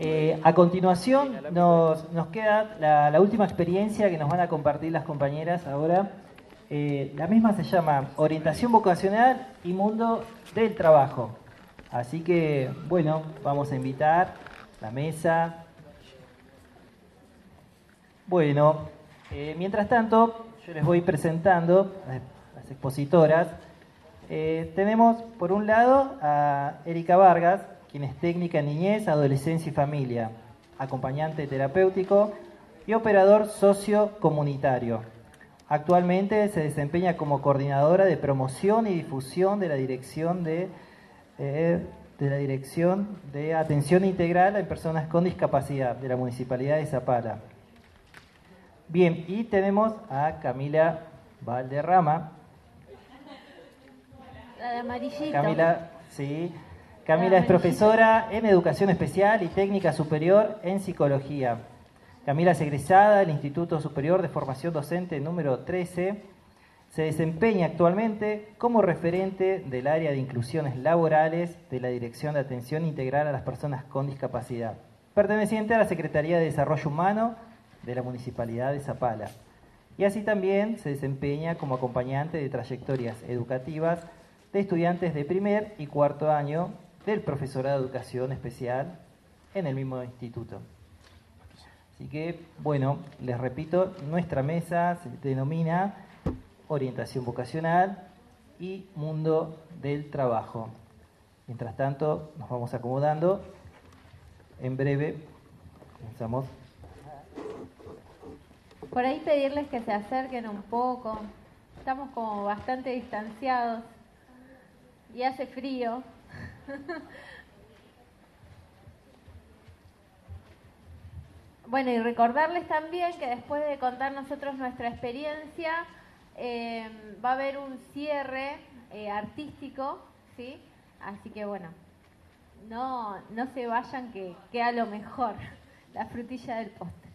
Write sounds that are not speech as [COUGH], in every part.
Eh, a continuación nos, nos queda la, última experiencia que nos van a compartir las compañeras ahora. Eh, la misma se llama Orientación Vocacional y Mundo del Trabajo. Así que, bueno, vamos a invitar la mesa. Bueno, eh, mientras tanto, yo les voy presentando a las expositoras. tenemos, por un lado, a Erika Vargas, quien es técnica en niñez, adolescencia y familia, acompañante terapéutico y operador sociocomunitario. Actualmente se desempeña como coordinadora de promoción y difusión de la dirección de, eh, de la dirección de atención integral en personas con discapacidad de la municipalidad de Zapala. Bien, y tenemos a Camila Valderrama. La de amarillito. Camila, sí, Camila es profesora en Educación Especial y Técnica Superior en Psicología. Camila es egresada del Instituto Superior de Formación Docente número 13. Se desempeña actualmente como referente del área de inclusiones laborales de la Dirección de Atención Integral a las Personas con Discapacidad, perteneciente a la Secretaría de Desarrollo Humano de la Municipalidad de Zapala. Y así también se desempeña como acompañante de trayectorias educativas de estudiantes de primer y cuarto año del profesorado de educación especial en el mismo instituto. Así que, bueno, les repito, nuestra mesa se denomina orientación vocacional y mundo del trabajo. Mientras tanto, nos vamos acomodando. En breve, comenzamos. Por ahí pedirles que se acerquen un poco. Estamos como bastante distanciados y hace frío. [LAUGHS] Bueno, y recordarles también que después de contar nosotros nuestra experiencia, eh, va a haber un cierre eh, artístico, ¿sí? Así que bueno, no, no se vayan que queda lo mejor, [LAUGHS] la frutilla del postre.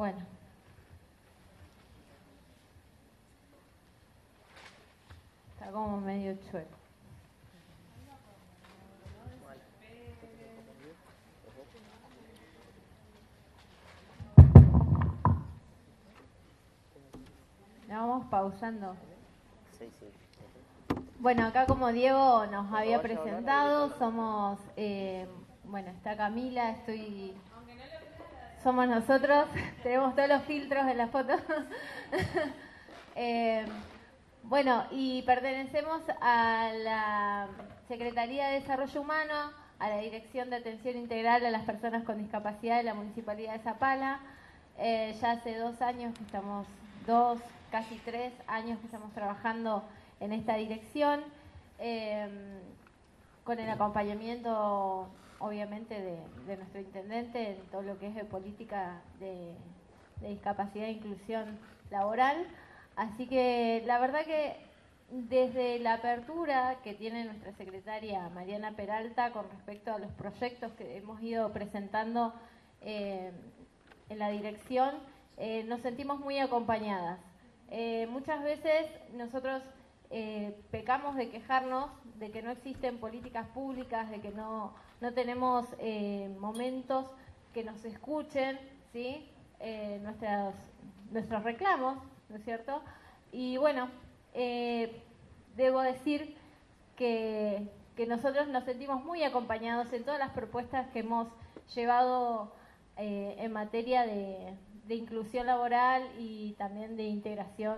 Bueno. Está como medio chueco. vamos pausando. Bueno, acá como Diego nos había presentado, somos, eh, bueno, está Camila, estoy somos nosotros, [LAUGHS] tenemos todos los filtros en las fotos. [LAUGHS] Eh, bueno, y pertenecemos a la Secretaría de Desarrollo Humano, a la Dirección de Atención Integral a las Personas con Discapacidad de la Municipalidad de Zapala. Eh, ya hace dos años que estamos, dos, casi tres años que estamos trabajando en esta dirección, eh, con el acompañamiento obviamente de, nuestro intendente en todo lo que es de política de, discapacidad e inclusión laboral. Así que la verdad que desde la apertura que tiene nuestra secretaria Mariana Peralta con respecto a los proyectos que hemos ido presentando eh, en la dirección, eh, nos sentimos muy acompañadas. Eh, muchas veces nosotros pecamos de quejarnos de que no existen políticas públicas, de que no no tenemos eh, momentos que nos escuchen, ¿sí? Eh, nuestros, reclamos, ¿no es cierto? Y bueno, eh, debo decir que, nosotros nos sentimos muy acompañados en todas las propuestas que hemos llevado en materia de, inclusión laboral y también de integración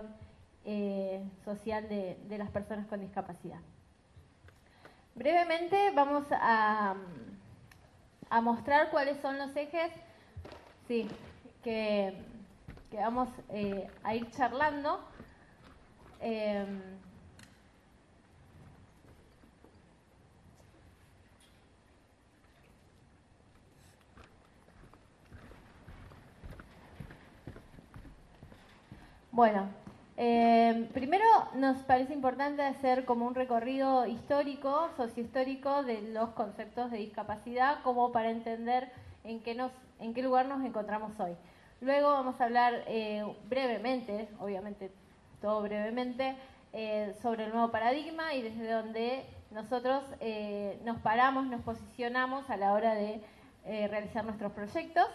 social de las personas con discapacidad. Brevemente vamos a, mostrar cuáles son los ejes sí, que, vamos eh, a ir charlando. Em, bueno, eh, primero nos parece importante hacer como un recorrido histórico, sociohistórico de los conceptos de discapacidad, como para entender en qué, nos, en qué lugar nos encontramos hoy. Luego vamos a hablar eh, brevemente, obviamente todo brevemente, eh, sobre el nuevo paradigma y desde donde nosotros nos paramos, nos posicionamos a la hora de realizar nuestros proyectos.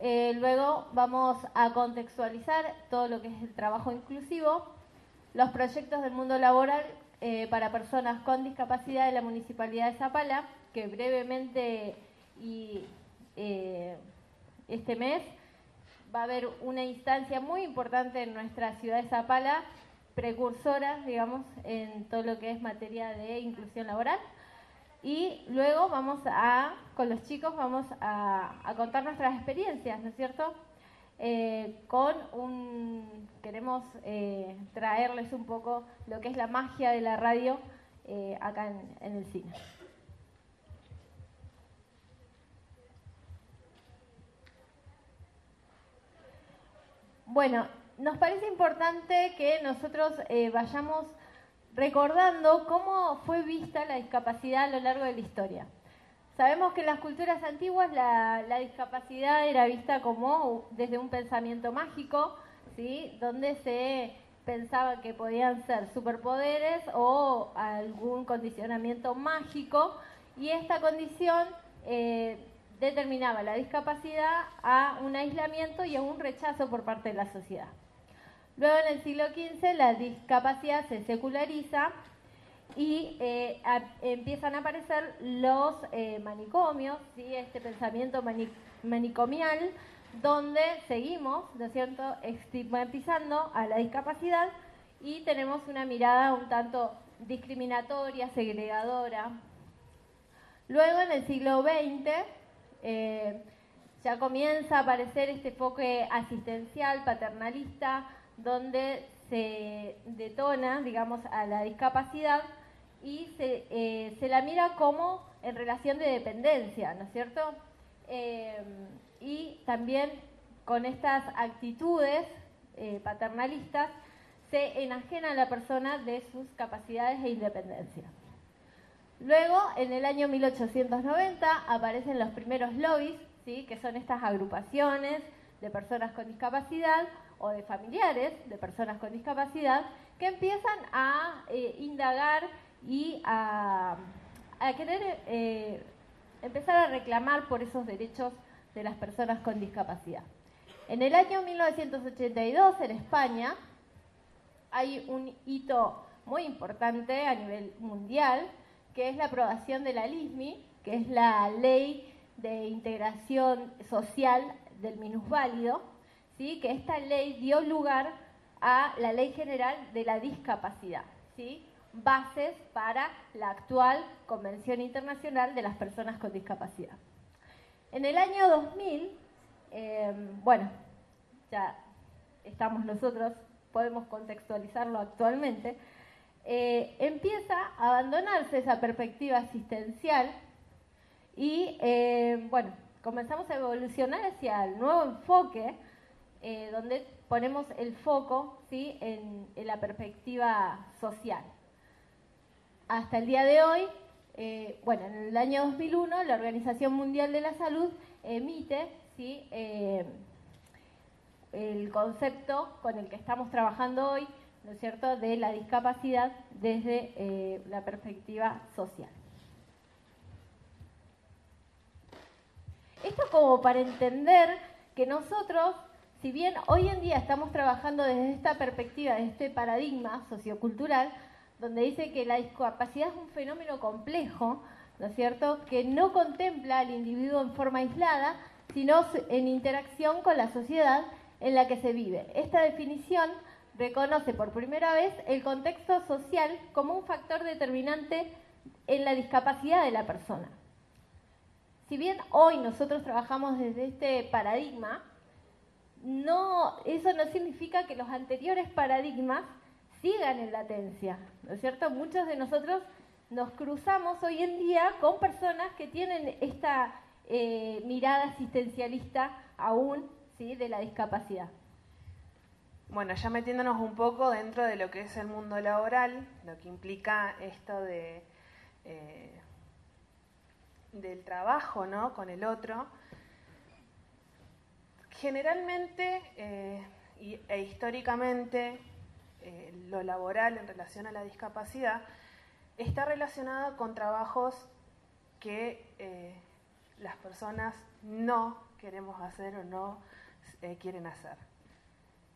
Eh, luego vamos a contextualizar todo lo que es el trabajo inclusivo, los proyectos del mundo laboral eh, para personas con discapacidad de la Municipalidad de Zapala, que brevemente y eh, este mes va a haber una instancia muy importante en nuestra ciudad de Zapala, precursora, digamos, en todo lo que es materia de inclusión laboral. Y luego vamos a, con los chicos, vamos a, contar nuestras experiencias, ¿no es cierto? Eh, con un, queremos eh, traerles un poco lo que es la magia de la radio eh, acá en, el cine. Bueno, nos parece importante que nosotros vayamos recordando cómo fue vista la discapacidad a lo largo de la historia. Sabemos que en las culturas antiguas la, discapacidad era vista como desde un pensamiento mágico, ¿sí? donde se pensaba que podían ser superpoderes o algún condicionamiento mágico, y esta condición eh, determinaba la discapacidad a un aislamiento y a un rechazo por parte de la sociedad. Luego en el siglo XV la discapacidad se seculariza y eh, empiezan a aparecer los eh, manicomios, ¿sí? este pensamiento manicomial, donde seguimos, ¿no cierto?, estigmatizando a la discapacidad y tenemos una mirada un tanto discriminatoria, segregadora. Luego en el siglo XX eh, ya comienza a aparecer este enfoque asistencial, paternalista, donde se detona, digamos, a la discapacidad y se, eh, se la mira como en relación de dependencia, ¿no es cierto? Eh, y también con estas actitudes eh, paternalistas se enajena a la persona de sus capacidades e independencia. Luego, en el año 1890, aparecen los primeros lobbies, ¿sí? que son estas agrupaciones de personas con discapacidad, o de familiares de personas con discapacidad que empiezan a eh, indagar y a, querer eh, empezar a reclamar por esos derechos de las personas con discapacidad. En el año 1982, en España, hay un hito muy importante a nivel mundial, que es la aprobación de la LISMI, que es la Ley de Integración Social del Minusválido, que esta ley dio lugar a la Ley General de la Discapacidad, ¿sí? bases para la actual Convención Internacional de las Personas con Discapacidad. En el año 2000, em, bueno, ya estamos nosotros, podemos contextualizarlo actualmente, eh, empieza a abandonarse esa perspectiva asistencial y, eh, bueno, comenzamos a evolucionar hacia el nuevo enfoque eh, donde ponemos el foco ¿sí? en, la perspectiva social. Hasta el día de hoy, eh, bueno, en el año 2001 la Organización Mundial de la Salud emite ¿sí? Eh, el concepto con el que estamos trabajando hoy, ¿no es cierto?, de la discapacidad desde la perspectiva social. Esto como para entender que nosotros si bien hoy en día estamos trabajando desde esta perspectiva, desde este paradigma sociocultural, donde dice que la discapacidad es un fenómeno complejo, ¿no es cierto?, que no contempla al individuo en forma aislada, sino en interacción con la sociedad en la que se vive. Esta definición reconoce por primera vez el contexto social como un factor determinante en la discapacidad de la persona. Si bien hoy nosotros trabajamos desde este paradigma, no, eso no significa que los anteriores paradigmas sigan en latencia, ¿no es cierto? Muchos de nosotros nos cruzamos hoy en día con personas que tienen esta eh, mirada asistencialista aún ¿sí? de la discapacidad. Bueno, ya metiéndonos un poco dentro de lo que es el mundo laboral, lo que implica esto de, eh, del trabajo ¿no? con el otro, generalmente eh, e históricamente eh, lo laboral en relación a la discapacidad está relacionado con trabajos que las personas no queremos hacer o no quieren hacer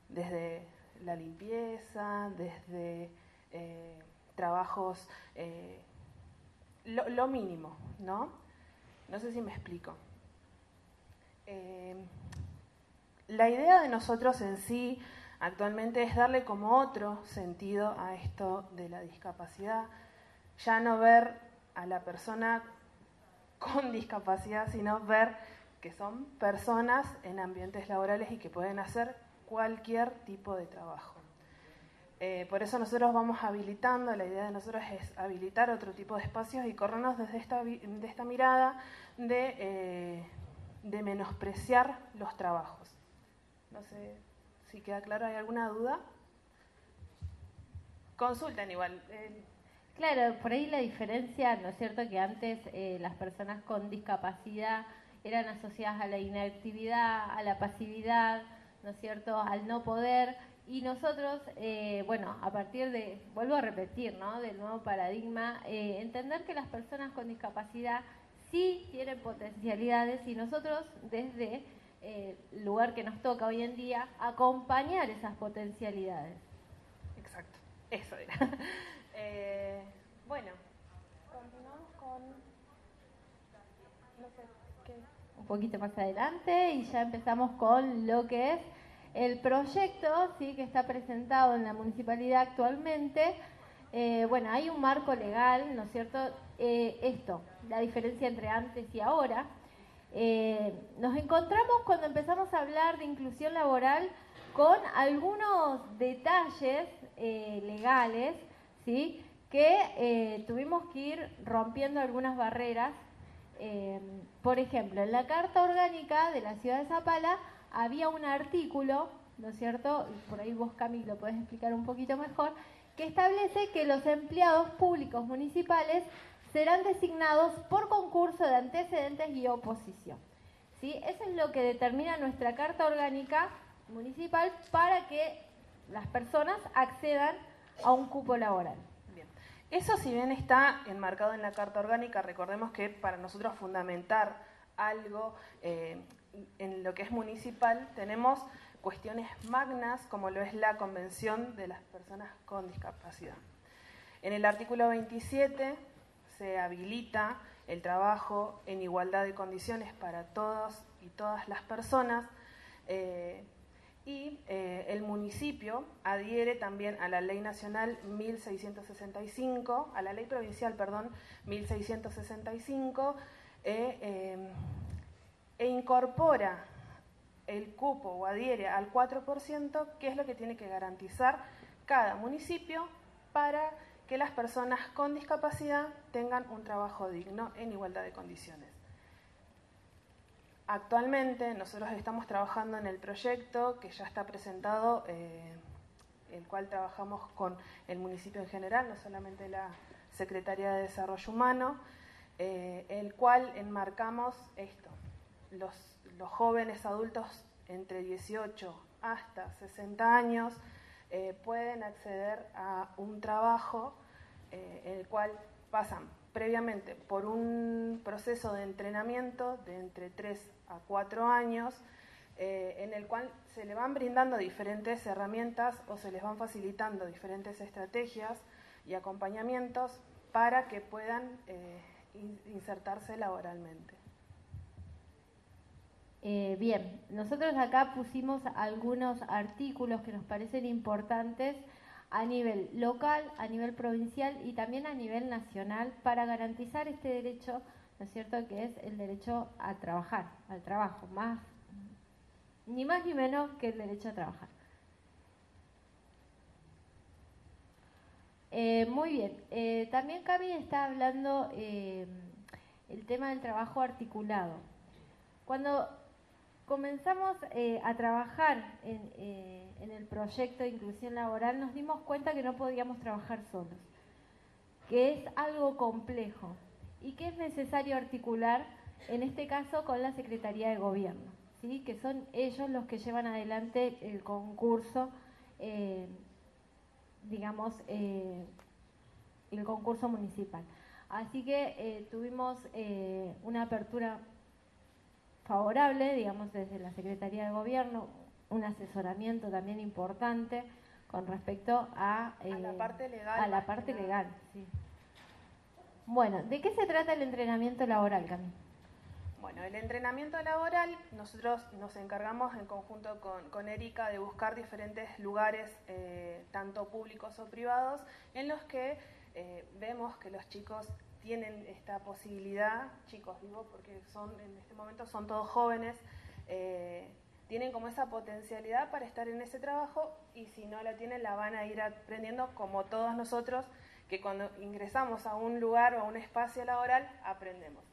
desde la limpieza, desde eh, trabajos, eh, lo, mínimo, ¿no? No sé si me explico. La idea de nosotros en sí actualmente es darle como otro sentido a esto de la discapacidad, ya no ver a la persona con discapacidad, sino ver que son personas en ambientes laborales y que pueden hacer cualquier tipo de trabajo. Eh, por eso nosotros vamos habilitando, la idea de nosotros es habilitar otro tipo de espacios y corrernos desde esta, de esta mirada eh, de menospreciar los trabajos. No sé si queda claro, ¿hay alguna duda? Consulten igual. Claro, por ahí la diferencia, ¿no es cierto? Que antes eh, las personas con discapacidad eran asociadas a la inactividad, a la pasividad, ¿no es cierto?, al no poder. Y nosotros, eh, bueno, a partir de, vuelvo a repetir, ¿no?, del nuevo paradigma, eh, entender que las personas con discapacidad sí tienen potencialidades y nosotros desde eh, el lugar que nos toca hoy en día, acompañar esas potencialidades. Exacto, eso era. [LAUGHS] bueno, continuamos con... No sé, ¿qué? un poquito más adelante y ya empezamos con lo que es el proyecto ¿sí? que está presentado en la municipalidad actualmente. Eh, bueno, hay un marco legal, ¿no es cierto? Eh, esto, la diferencia entre antes y ahora. Eh, nos encontramos cuando empezamos a hablar de inclusión laboral con algunos detalles legales, ¿sí? Que tuvimos que ir rompiendo algunas barreras por ejemplo, en la Carta Orgánica de la Ciudad de Zapala había un artículo, ¿no es cierto? Por ahí vos, Camilo, lo podés explicar un poquito mejor, que establece que los empleados públicos municipales serán designados por concurso de antecedentes y oposición. ¿Sí? Eso es lo que determina nuestra Carta Orgánica Municipal para que las personas accedan a un cupo laboral. Eso si bien está enmarcado en la Carta Orgánica, recordemos que para nosotros fundamentar algo eh, en lo que es municipal tenemos cuestiones magnas como lo es la Convención de las Personas con Discapacidad. En el artículo 27 se habilita el trabajo en igualdad de condiciones para todos y todas las personas. Eh, y eh, el municipio adhiere también a la ley nacional 1665, a la ley provincial, perdón, 1665, eh, eh, e incorpora el cupo o adhiere al 4%, que es lo que tiene que garantizar cada municipio para que las personas con discapacidad tengan un trabajo digno en igualdad de condiciones. Actualmente nosotros estamos trabajando en el proyecto que ya está presentado, eh, el cual trabajamos con el municipio en general, no solamente la Secretaría de Desarrollo Humano, eh, el cual enmarcamos esto, los, jóvenes adultos entre 18 hasta 60 años eh, pueden acceder a un trabajo en el cual pasan previamente por un proceso de entrenamiento de entre 3 a 4 años, eh, en el cual se le van brindando diferentes herramientas o se les van facilitando diferentes estrategias y acompañamientos para que puedan eh, insertarse laboralmente. Eh, bien, nosotros acá pusimos algunos artículos que nos parecen importantes a nivel local, a nivel provincial y también a nivel nacional para garantizar este derecho, ¿no es cierto?, que es el derecho a trabajar, al trabajo, más, ni más ni menos que el derecho a trabajar. Eh, muy bien, eh, también Cami está hablando eh, el tema del trabajo articulado. Cuando comenzamos eh, a trabajar eh, en, el proyecto de inclusión laboral, nos dimos cuenta que no podíamos trabajar solos, que es algo complejo y que es necesario articular, en este caso, con la Secretaría de Gobierno, ¿sí? que son ellos los que llevan adelante el concurso, eh, digamos, el concurso municipal. Así que tuvimos una apertura favorable, digamos, desde la Secretaría de Gobierno, un asesoramiento también importante con respecto a, la eh, parte legal. A la parte legal, sí. Bueno, ¿de qué se trata el entrenamiento laboral, Camila? Bueno, el entrenamiento laboral, nosotros nos encargamos en conjunto con, Erika de buscar diferentes lugares, eh, tanto públicos o privados, en los que eh, vemos que los chicos tienen esta posibilidad, chicos digo, porque son en este momento son todos jóvenes, eh, tienen como esa potencialidad para estar en ese trabajo y si no la tienen la van a ir aprendiendo como todos nosotros, que cuando ingresamos a un lugar o a un espacio laboral aprendemos.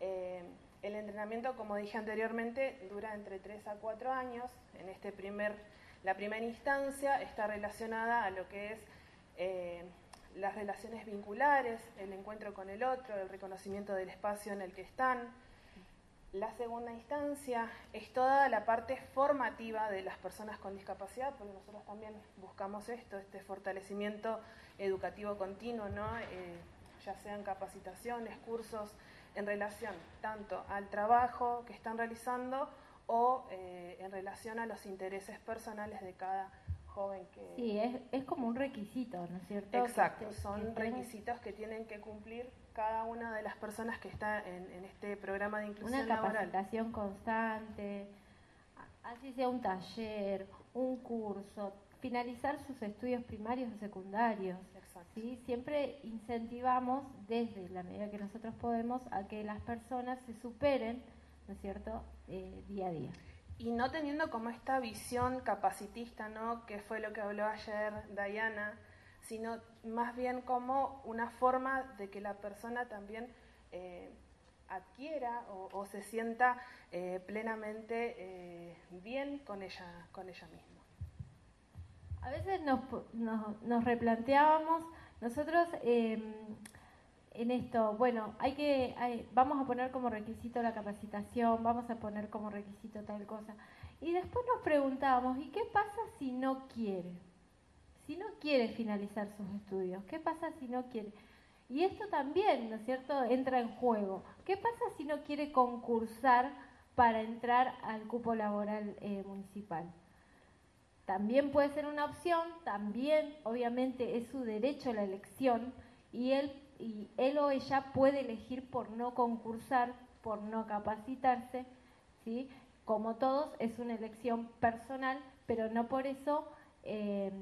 Eh, el entrenamiento, como dije anteriormente, dura entre 3 a 4 años. En este primer, la primera instancia está relacionada a lo que es eh, las relaciones vinculares, el encuentro con el otro, el reconocimiento del espacio en el que están. La segunda instancia es toda la parte formativa de las personas con discapacidad, porque nosotros también buscamos esto, este fortalecimiento educativo continuo, ¿no? Eh, ya sean capacitaciones, cursos en relación tanto al trabajo que están realizando o eh, en relación a los intereses personales de cada joven que... Sí, es, es como un requisito, ¿no es cierto? Exacto, son requisitos que tienen que cumplir cada una de las personas que está en, este programa de inclusión Una capacitación constante, así sea un taller, un curso, finalizar sus estudios primarios o secundarios. ¿sí? Siempre incentivamos desde la medida que nosotros podemos a que las personas se superen, ¿no es cierto?, eh, día a día y no teniendo como esta visión capacitista, ¿no? que fue lo que habló ayer Diana, sino más bien como una forma de que la persona también eh, adquiera o, se sienta eh, plenamente eh, bien con ella, con ella misma. A veces nos, nos, nos replanteábamos, nosotros em, en esto, bueno, hay que, vamos a poner como requisito la capacitación, vamos a poner como requisito tal cosa. Y después nos preguntábamos, ¿y qué pasa si no quiere? Si no quiere finalizar sus estudios, ¿qué pasa si no quiere? Y esto también, ¿no es cierto?, entra en juego. ¿Qué pasa si no quiere concursar para entrar al cupo laboral eh, municipal? También puede ser una opción, también obviamente es su derecho a la elección y él y él o ella puede elegir por no concursar, por no capacitarse, ¿sí? Como todos, es una elección personal, pero no por eso eh,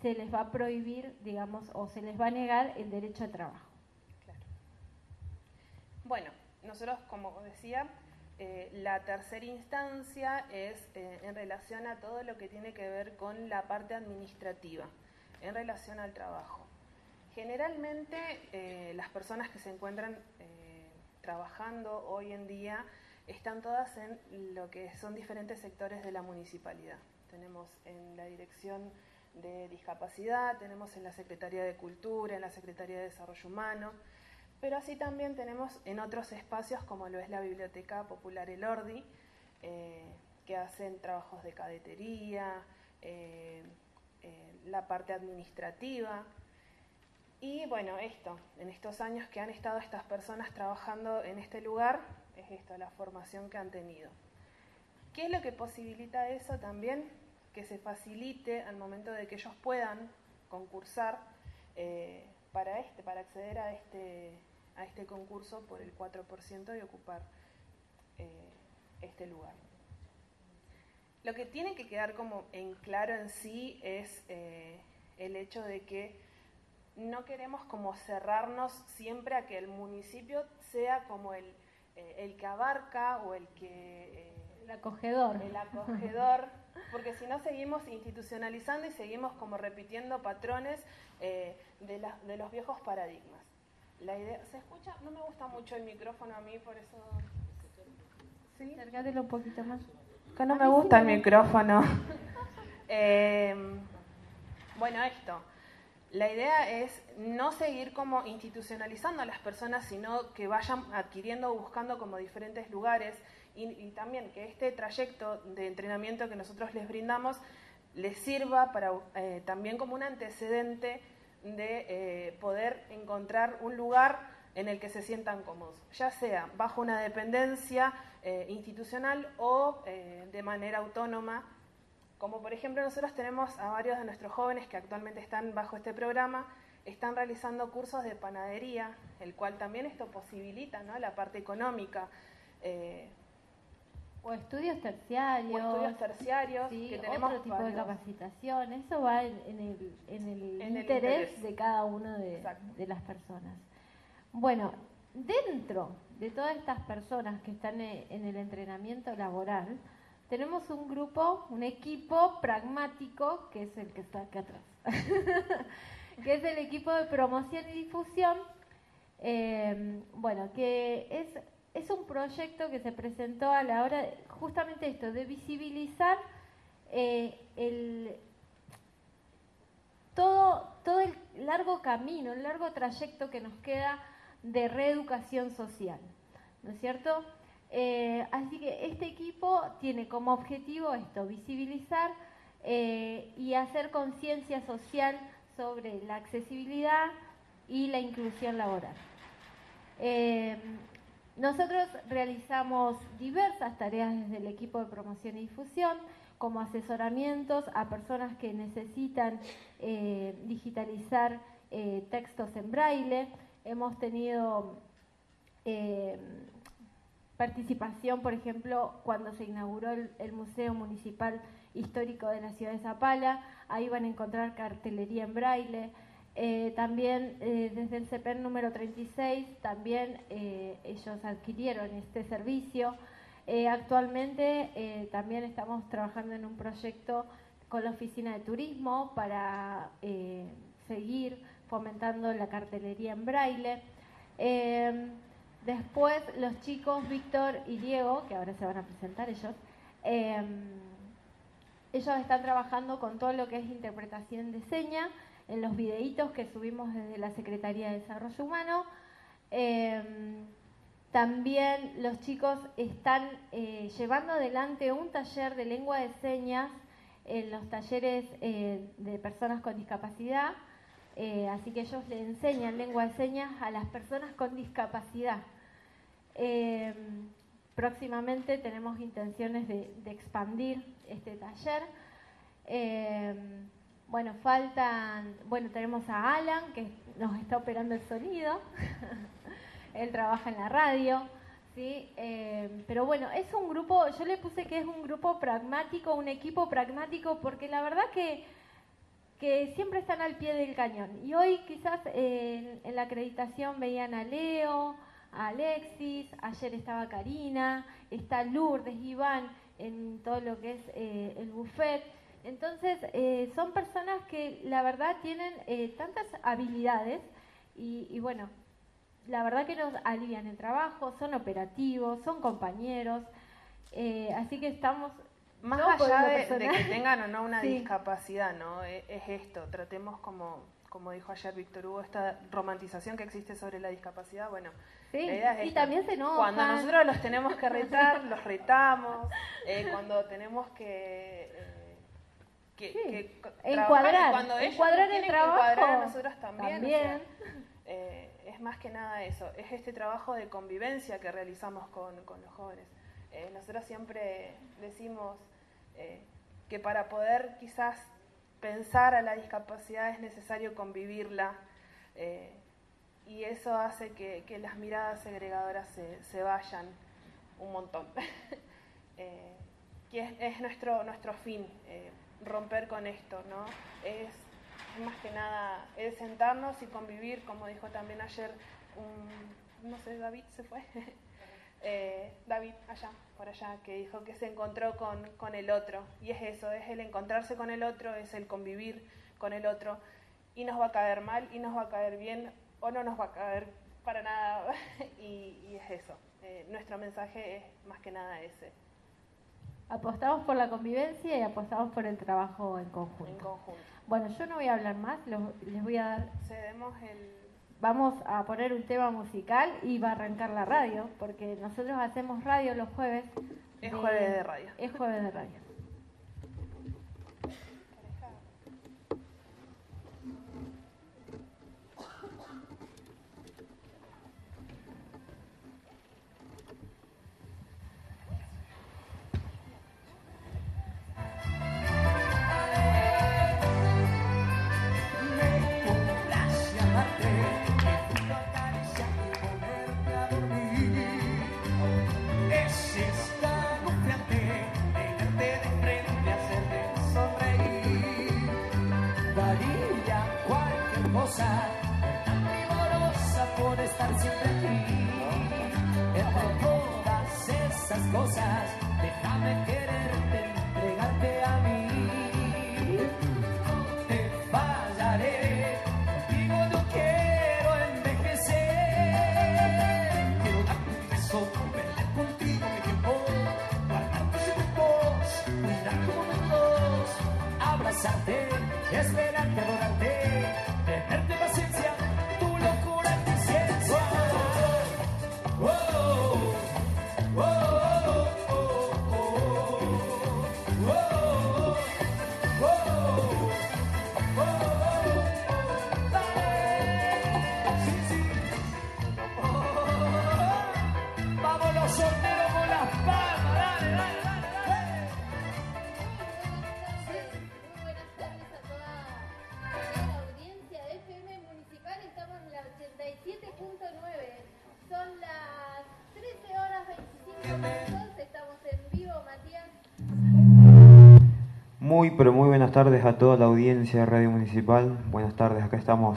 se les va a prohibir, digamos, o se les va a negar el derecho al trabajo. Claro. Bueno, nosotros, como decía, eh, la tercera instancia es eh, en relación a todo lo que tiene que ver con la parte administrativa, en relación al trabajo. Generalmente eh, las personas que se encuentran eh, trabajando hoy en día están todas en lo que son diferentes sectores de la municipalidad. Tenemos en la dirección de discapacidad, tenemos en la Secretaría de Cultura, en la Secretaría de Desarrollo Humano, pero así también tenemos en otros espacios como lo es la Biblioteca Popular El Ordi, eh, que hacen trabajos de cadetería, la parte administrativa, y bueno, esto, en estos años que han estado estas personas trabajando en este lugar, es esto, la formación que han tenido. ¿Qué es lo que posibilita eso también? Que se facilite al momento de que ellos puedan concursar eh, para, este, para acceder a este, a este concurso por el 4% y ocupar eh, este lugar. Lo que tiene que quedar como en claro en sí es eh, el hecho de que no queremos como cerrarnos siempre a que el municipio sea como el, eh, que abarca o el que... Eh, el acogedor. El acogedor, porque si no seguimos institucionalizando y seguimos como repitiendo patrones eh, de, de los viejos paradigmas. La idea, ¿Se escucha? No me gusta mucho el micrófono a mí, por eso... ¿Sí? Acércatelo un poquito más. Que no me gusta el micrófono. [LAUGHS] Em, bueno, esto. La idea es no seguir como institucionalizando a las personas, sino que vayan adquiriendo o buscando como diferentes lugares. Y, también que este trayecto de entrenamiento que nosotros les brindamos les sirva para eh, también como un antecedente de eh, poder encontrar un lugar en el que se sientan cómodos, ya sea bajo una dependencia eh, institucional o de manera autónoma como por ejemplo nosotros tenemos a varios de nuestros jóvenes que actualmente están bajo este programa, están realizando cursos de panadería, el cual también esto posibilita ¿no? la parte económica. Eh, o estudios terciarios. O estudios terciarios. que tenemos otro tipo de capacitación. Eso va en, el, en el interés, de cada una de, de, las personas. Bueno, dentro de todas estas personas que están en el entrenamiento laboral, tenemos un grupo, un equipo pragmático, que es el que está acá atrás, [LAUGHS] que es el equipo de promoción y difusión, eh, bueno, que es, es un proyecto que se presentó a la hora, justamente esto, de visibilizar eh, el, todo, todo el largo camino, el largo trayecto que nos queda de reeducación social, ¿no es cierto? Eh, así que este equipo tiene como objetivo esto, visibilizar eh, y hacer conciencia social sobre la accesibilidad y la inclusión laboral. Eh, nosotros realizamos diversas tareas desde el equipo de promoción y difusión, como asesoramientos a personas que necesitan digitalizar textos en braille. Hemos tenido participación, por ejemplo, cuando se inauguró el, Museo Municipal Histórico de la Ciudad de Zapala, ahí van a encontrar cartelería en braille. Eh, también eh, desde el CEPER número 36, también eh, ellos adquirieron este servicio. actualmente también estamos trabajando en un proyecto con la Oficina de Turismo para seguir fomentando la cartelería en braille. Después los chicos Víctor y Diego, que ahora se van a presentar ellos, em, ellos están trabajando con todo lo que es interpretación de seña en los videitos que subimos desde la Secretaría de Desarrollo Humano. Em, también los chicos están eh, llevando adelante un taller de lengua de señas en los talleres eh, de personas con discapacidad. Eh, así que ellos le enseñan lengua de señas a las personas con discapacidad. Eh, próximamente tenemos intenciones de, expandir este taller. Eh, bueno, faltan, bueno, tenemos a Alan que nos está operando el sonido. [LAUGHS] Él trabaja en la radio. ¿sí? Eh, pero bueno, es un grupo, yo le puse que es un grupo pragmático, un equipo pragmático, porque la verdad que, que siempre están al pie del cañón. Y hoy quizás en la acreditación veían a Leo, Alexis, ayer estaba Karina, está Lourdes, Iván en todo lo que es eh, el buffet. Entonces, eh, son personas que la verdad tienen eh, tantas habilidades y, bueno, la verdad que nos alivian el trabajo, son operativos, son compañeros, así que estamos... Más allá de, que tengan o no una [LAUGHS] discapacidad, ¿no? es esto, tratemos como como dijo ayer Víctor Hugo, esta romantización que existe sobre la discapacidad, bueno, sí, y también se enojan. Cuando nosotros los tenemos que retar, [LAUGHS] los retamos, eh, cuando tenemos que... Eh, que, encuadrar, cuando encuadrar el trabajo, encuadrar a nosotros también. Eh, es más que nada eso, es este trabajo de convivencia que realizamos con, con los jóvenes. nosotros siempre decimos que para poder quizás pensar a la discapacidad es necesario convivirla eh, y eso hace que, las miradas segregadoras se, vayan un montón. [LAUGHS] eh, que es, nuestro, nuestro fin, eh, romper con esto, ¿no? Es, más que nada, es sentarnos y convivir, como dijo también ayer un, no sé, David se fue, [LAUGHS] eh, David allá, por allá, que dijo que se encontró con, el otro. Y es eso, es el encontrarse con el otro, es el convivir con el otro. Y nos va a caer mal, y nos va a caer bien, o no nos va a caer para nada. [LAUGHS] y, es eso. Eh, nuestro mensaje es más que nada ese. Apostamos por la convivencia y apostamos por el trabajo en conjunto. En conjunto. Bueno, yo no voy a hablar más, los- les voy a dar Cedemos el... vamos a poner un tema musical y va a arrancar la radio, porque nosotros hacemos radio los jueves. Es jueves de radio. Es jueves de radio. Muy, pero muy buenas tardes a toda la audiencia de Radio Municipal. Buenas tardes, acá estamos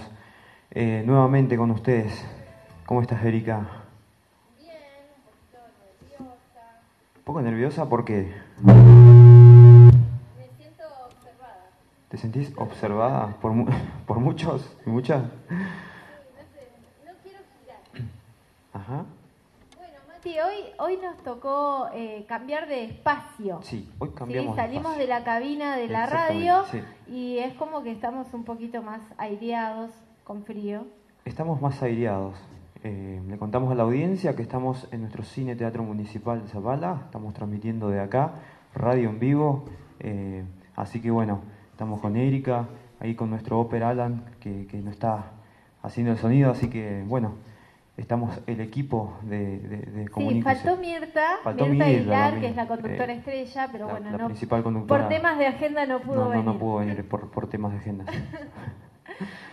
eh, nuevamente con ustedes. ¿Cómo estás, Erika? Bien, un poquito nerviosa. ¿Un poco nerviosa? ¿Por qué? Me siento observada. ¿Te sentís observada por, [LAUGHS] por muchos y muchas? No sé, no quiero girar. Ajá. Bueno, Mati, hoy, hoy nos tocó eh, cambiar de espacio. Sí, hoy Sí, cambiamos. de salimos de la cabina de la radio sí. y es como que estamos un poquito más aireados, con frío. Estamos más aireados. Eh, le contamos a la audiencia que estamos en nuestro Cine Teatro Municipal de Zapala. Estamos transmitiendo de acá, radio en vivo. eh, así que bueno, estamos con Erika, ahí con nuestro Oper Alan, que, que nos está haciendo el sonido. Así que bueno, estamos el equipo de, de, de Sí, faltó Mirta, Faltó Mirta Aguilar, que es la conductora eh, estrella, pero la- bueno, la no, principal conductora. por temas de agenda no pudo no, no, venir. no pudo venir [LAUGHS] por, por temas de agenda. [LAUGHS]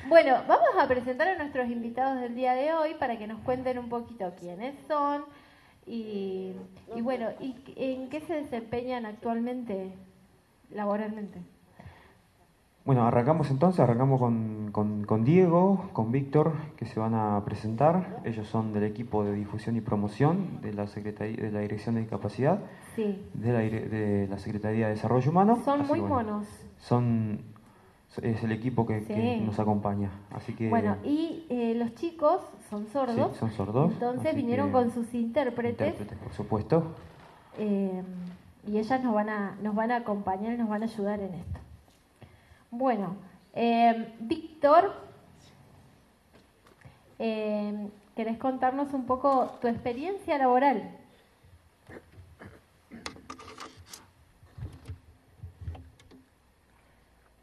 Bueno, vamos a presentar a nuestros invitados del día de hoy para que nos cuenten un poquito quiénes son y, y bueno, y en qué se desempeñan actualmente laboralmente. Bueno, arrancamos entonces, arrancamos con, con- con Diego, con Víctor, que se van a presentar. Ellos son del equipo de difusión y promoción de la, Secretaría, de la Dirección de Discapacidad, Sí, de la, dire- de la Secretaría de Desarrollo Humano. son Así muy bueno, monos. Son, es el equipo que, nos acompaña. Así que, Bueno, y eh, los chicos son sordos. Sí, son sordos, Entonces vinieron que- con sus intérpretes. intérpretes, por supuesto. eh, y ellas nos van, a, nos van a acompañar y nos van a ayudar en esto. Bueno, eh, Víctor, eh, ¿querés contarnos un poco tu experiencia laboral?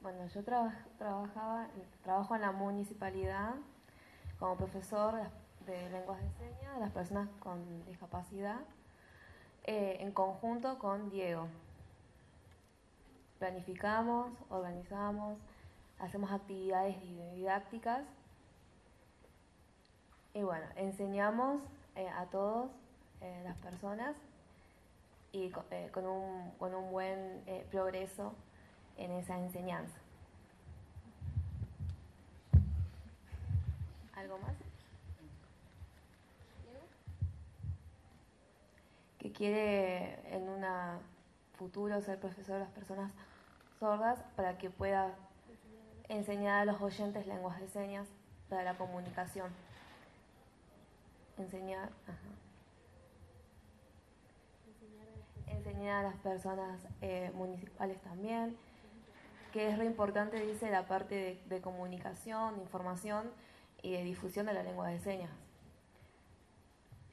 Bueno, yo traba- trabajaba, trabajo en la municipalidad como profesor de, de lenguas de señas de las personas con discapacidad, eh, en conjunto con Diego. Planificamos, organizamos, hacemos actividades di- didácticas y bueno, enseñamos eh, a todos eh, las personas y eh, con, un, con un buen eh, progreso en esa enseñanza. ¿Algo más? Que quiere en un futuro ser profesor de las personas sordas para que pueda enseñar a los oyentes lenguas de señas para la comunicación. Enseñar, enseñar a las personas eh, municipales también, que es re importante, dice, la parte de, de comunicación, de información y de difusión de la lengua de señas.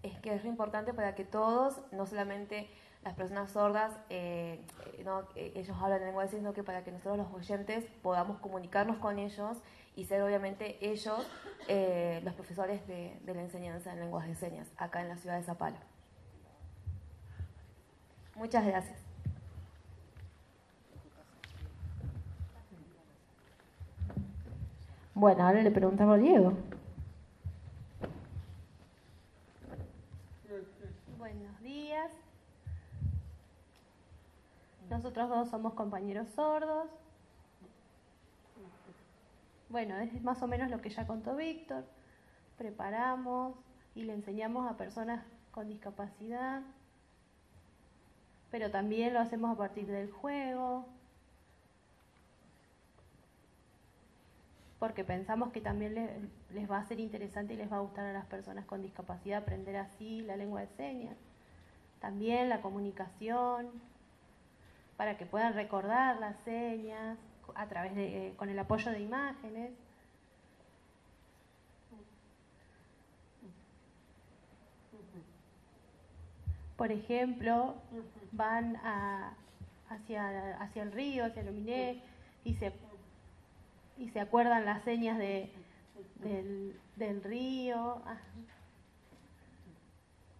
Es que es re importante para que todos, no solamente las personas sordas, eh, eh, no, eh, ellos hablan en lengua de señas, sino que para que nosotros los oyentes podamos comunicarnos con ellos y ser obviamente ellos eh, los profesores de, de la enseñanza en lenguas de señas acá en la ciudad de Zapala. Muchas gracias. Bueno, ahora le preguntamos a Diego. Buenos días. Nosotros dos somos compañeros sordos. Bueno, es más o menos lo que ya contó Víctor. Preparamos y le enseñamos a personas con discapacidad, pero también lo hacemos a partir del juego, porque pensamos que también le- les va a ser interesante y les va a gustar a las personas con discapacidad aprender así la lengua de señas. También la comunicación, para que puedan recordar las señas a través de, eh, con el apoyo de imágenes. Por ejemplo, van a- hacia, hacia el río, hacia el Ominé, y se, y se acuerdan las señas de, del, del río. Ah.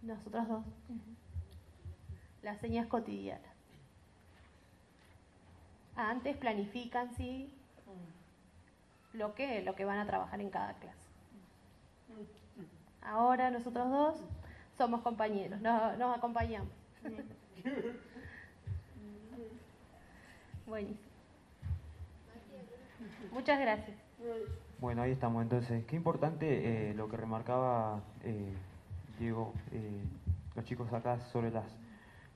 Nosotros dos. Las señas cotidianas. Antes planifican, sí, lo que, lo que van a trabajar en cada clase. Ahora nosotros dos somos compañeros, no- nos acompañamos. [LAUGHS] Buenísimo. Muchas gracias. Bueno, ahí estamos entonces. Qué importante eh, lo que remarcaba eh, Diego, eh, los chicos acá sobre las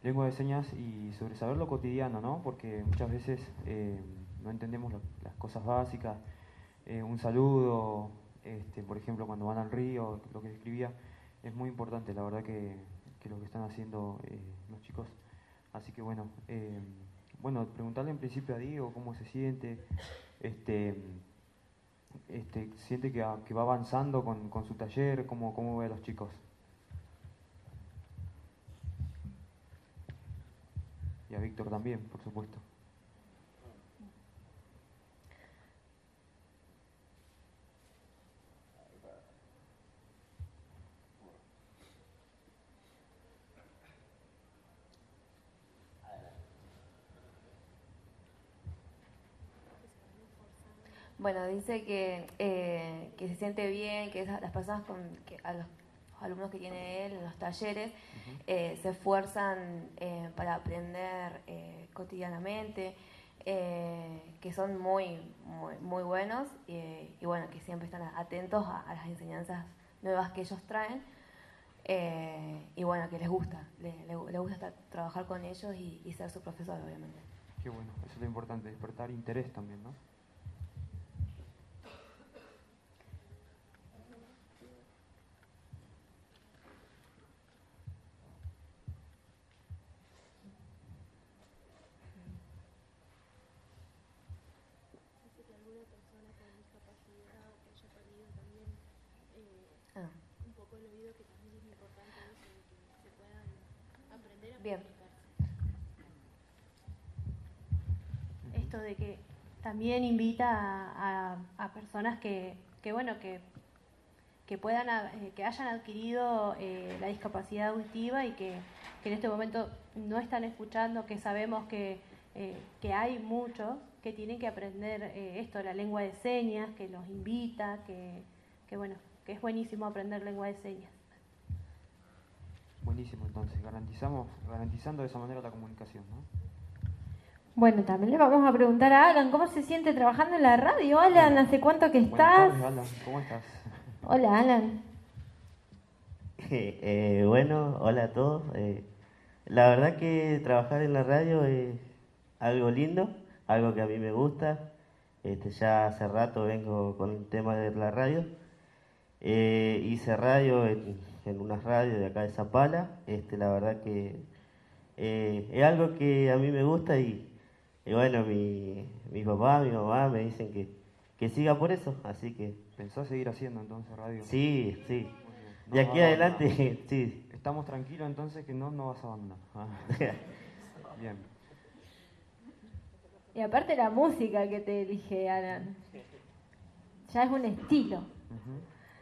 lenguas de señas y sobre saber lo cotidiano, ¿no? Porque muchas veces eh, no entendemos las cosas básicas. Eh, un saludo, este, por ejemplo, cuando van al río, lo que describía, es muy importante, la verdad que, que lo que están haciendo eh, los chicos. Así que bueno, eh, bueno, preguntarle en principio a Diego cómo se siente, este, este, siente que, que va avanzando con, con su taller, cómo, cómo ve a los chicos. Víctor también, por supuesto. Bueno, dice que, eh, que se siente bien, que esas- las personas con que a los alumnos que tiene él en los talleres eh, se esfuerzan eh, para aprender eh, cotidianamente, eh, que son muy, muy, muy buenos y bueno, que siempre están atentos a, a las enseñanzas nuevas que ellos traen eh, y bueno, que les gusta, le, le- le gusta estar- trabajar con ellos y, y ser su profesor, obviamente. Qué bueno, eso es lo importante, despertar interés también, ¿no? Ah. Bien. Esto de que también invita a, personas que, que, bueno, que, que puedan, eh, que hayan adquirido eh, la discapacidad auditiva y que, en este momento no están escuchando, que sabemos que, eh, que hay muchos que tienen que aprender esto, la lengua de señas, que los invita, que, que bueno, que es buenísimo aprender lengua de señas. Buenísimo, entonces, garantizamos, garantizando de esa manera la comunicación, ¿no? Bueno, también le vamos a preguntar a Alan cómo se siente trabajando en la radio. Alan, ¿hace cuánto que estás? tardes, Alan, ¿cómo estás? Hola, Alan. [LAUGHS] Eh, bueno, hola a todos. Eh, la verdad que trabajar en la radio es algo lindo, algo que a mí me gusta. Este, ya hace rato vengo con el tema de la radio. Eh, hice radio en, en unas radios de acá de Zapala. Este, la verdad que Eh, es algo que a mí me gusta y, y bueno, mi, mi papá, mi mamá me dicen que, que siga por eso, así que ¿Pensás seguir haciendo entonces radio? sí, sí. No De aquí adelante, abandonar. [LAUGHS] sí. Estamos tranquilos entonces que no, no vas a abandonar. Ah, [LAUGHS] Bien. Y aparte la música que te elige, Alan. Ya es un estilo.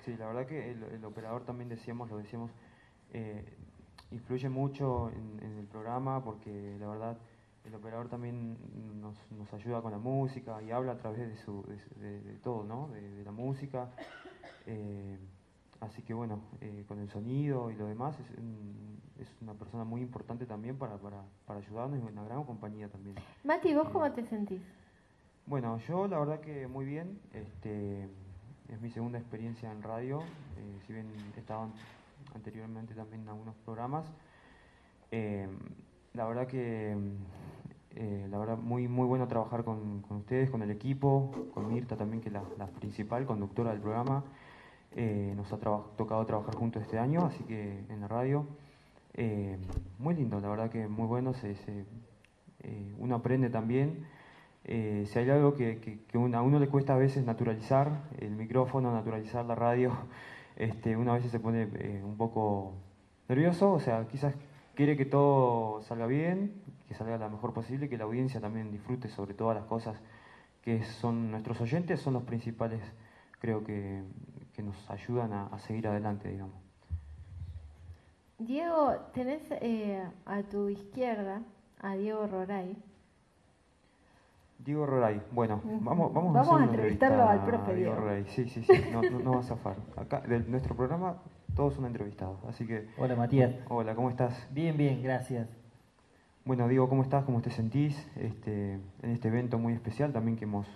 Sí, la verdad que el, el operador también decíamos, lo decíamos, eh, influye mucho en, en el programa porque la verdad el operador también nos, nos ayuda con la música y habla a través de, su, de, su- de- de todo, ¿no? De, la música. Eh, así que bueno, eh, con el sonido y lo demás es, es una persona muy importante también para, para, para ayudarnos y una gran compañía también. Mati, ¿vos cómo te sentís? Bueno, yo la verdad que muy bien. Este, es mi segunda experiencia en radio. eh, si bien he estado an- anteriormente también en algunos programas. La verdad que eh, la verdad muy muy bueno trabajar con, con ustedes, con el equipo, con Mirta también que es la, la principal conductora del programa. Eh, nos ha traba- tocado trabajar juntos este año, así que en la radio. Eh, muy lindo, la verdad que muy bueno. Se, se- eh, uno aprende también. Eh, si hay algo que, que- que a uno le cuesta a veces naturalizar, el micrófono, naturalizar la radio, [LAUGHS] este, uno a veces se pone eh, un poco nervioso, o sea, quizás quiere que todo salga bien, que salga lo mejor posible, que la audiencia también disfrute sobre todas las cosas que son nuestros oyentes, son los principales, creo que, que nos ayudan a, a seguir adelante, digamos. Diego, tenés eh, a tu izquierda a Diego Roray. Diego Roray, bueno, vamos, vamos, Vamos a hacer entrevistarlo entrevista al profe Diego. Roray. Sí, sí, sí, no, no, no va a zafar. Acá, de nuestro programa, todos son entrevistados, así que... Hola, Matías. Hola, ¿cómo estás? Bien, bien, gracias. Bueno, Diego, ¿cómo estás? ¿Cómo te sentís este, en este evento muy especial también que hemos...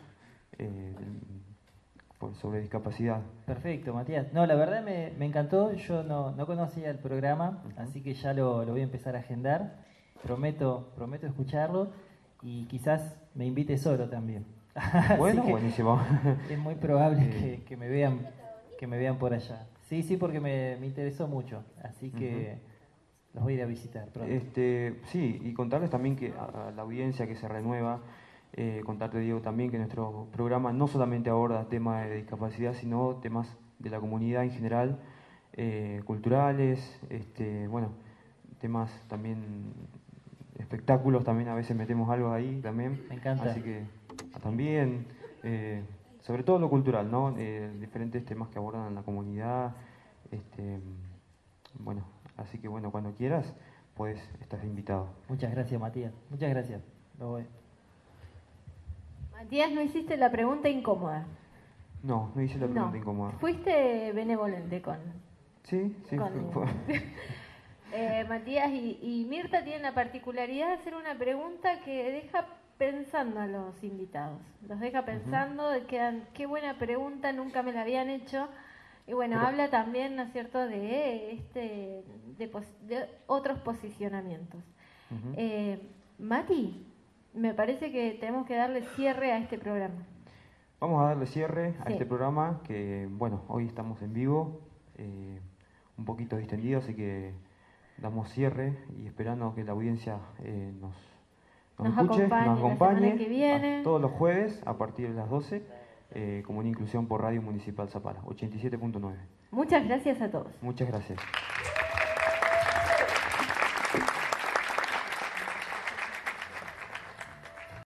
eh, sobre discapacidad? Perfecto, Matías. No, la verdad me, me encantó. Yo no, no conocía el programa, así que ya lo, lo voy a empezar a agendar. Prometo, prometo escucharlo y quizás me invite solo también. [LAUGHS] Bueno, buenísimo. Es muy probable [LAUGHS] que, que me vean que me vean por allá. Sí, sí, porque me, me interesó mucho. Así que los voy a ir a visitar pronto. Este, sí, y contarles también que a, a la audiencia que se renueva, eh, contarte, Diego, también que nuestro programa no solamente aborda temas de discapacidad, sino temas de la comunidad en general, eh, culturales, este, bueno, temas también, espectáculos, también a veces metemos algo ahí también. Me encanta. Así que también, eh, sobre todo lo cultural, ¿no? Eh, diferentes temas que abordan la comunidad, este, bueno, así que bueno, cuando quieras, pues estás invitado. Muchas gracias, Matías. Muchas gracias. Lo voy. Matías, no hiciste la pregunta incómoda. No, no hice la pregunta no. incómoda. Fuiste benevolente con, Sí, sí. con fue- [LAUGHS] Eh, Matías y, y Mirta tienen la particularidad de hacer una pregunta que deja pensando a los invitados. Los deja pensando, quedan, qué buena pregunta, nunca me la habían hecho. Y bueno, Pero- habla también, ¿no es cierto?, de, este, de, otros posicionamientos. Eh, Mati, me parece que tenemos que darle cierre a este programa. Vamos a darle cierre a este programa que, bueno, hoy estamos en vivo, eh, un poquito distendido, así que damos cierre y esperando que la audiencia eh, nos, nos, Nos escuche, acompañe nos acompañe que viene. todos los jueves a partir de las 12 eh, como una inclusión por Radio Municipal Zapala, 87.9. Muchas gracias a todos. Muchas gracias.